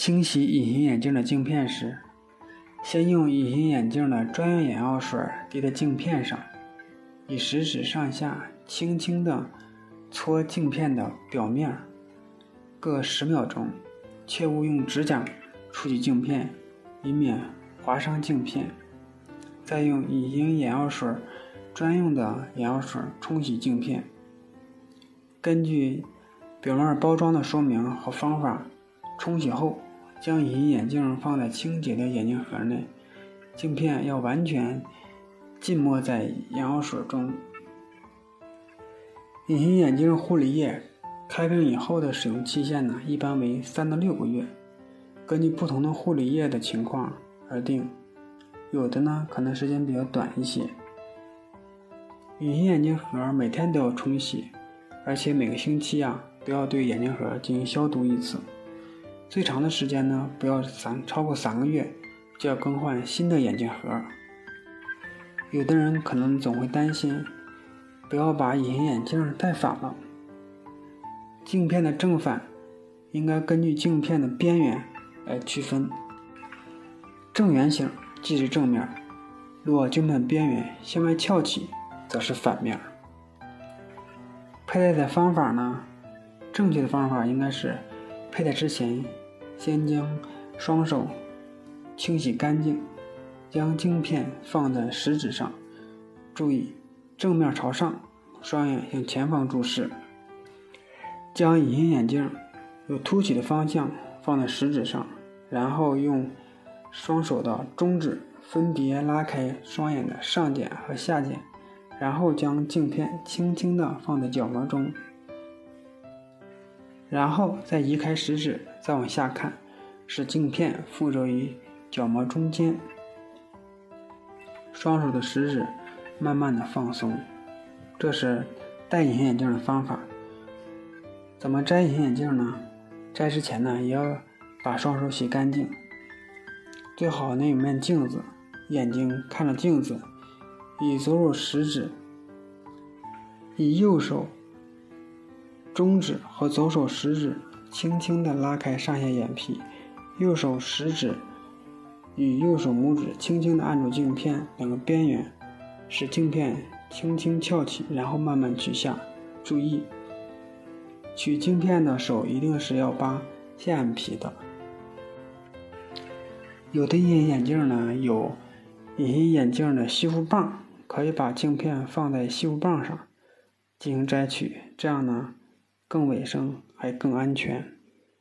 清洗隐形眼镜的镜片时，先用隐形眼镜的专用眼药水滴在镜片上，以食指上下轻轻地搓镜片的表面，各十秒钟，切勿用指甲触及镜片，以免划伤镜片。再用隐形眼药水专用的眼药水冲洗镜片。根据表面包装的说明和方法，冲洗后。将隐形眼镜放在清洁的眼镜盒内，镜片要完全浸没在眼药水中。隐形眼镜护理液开瓶以后的使用期限呢，一般为三到六个月，根据不同的护理液的情况而定，有的呢可能时间比较短一些。隐形眼镜盒每天都要冲洗，而且每个星期啊都要对眼镜盒进行消毒一次。最长的时间呢，不要三超过三个月，就要更换新的眼镜盒。有的人可能总会担心，不要把隐形眼镜戴反了。镜片的正反应该根据镜片的边缘来区分。正圆形即是正面，若镜片边缘向外翘起，则是反面。佩戴的方法呢，正确的方法应该是佩戴之前。先将双手清洗干净，将镜片放在食指上，注意正面朝上，双眼向前方注视。将隐形眼镜有凸起的方向放在食指上，然后用双手的中指分别拉开双眼的上睑和下睑，然后将镜片轻轻地放在角膜中。然后再移开食指，再往下看，使镜片附着于角膜中间。双手的食指慢慢的放松，这是戴隐形眼镜的方法。怎么摘隐形眼镜呢？摘之前呢，也要把双手洗干净，最好那有面镜子，眼睛看着镜子，以左手食指，以右手。中指和左手食指轻轻地拉开上下眼皮，右手食指与右手拇指轻轻地按住镜片两个边缘，使镜片轻轻翘起，然后慢慢取下。注意，取镜片的手一定是要扒下眼皮的。有的隐形眼镜呢有隐形眼镜的吸附棒，可以把镜片放在吸附棒上进行摘取，这样呢。更卫生，还更安全。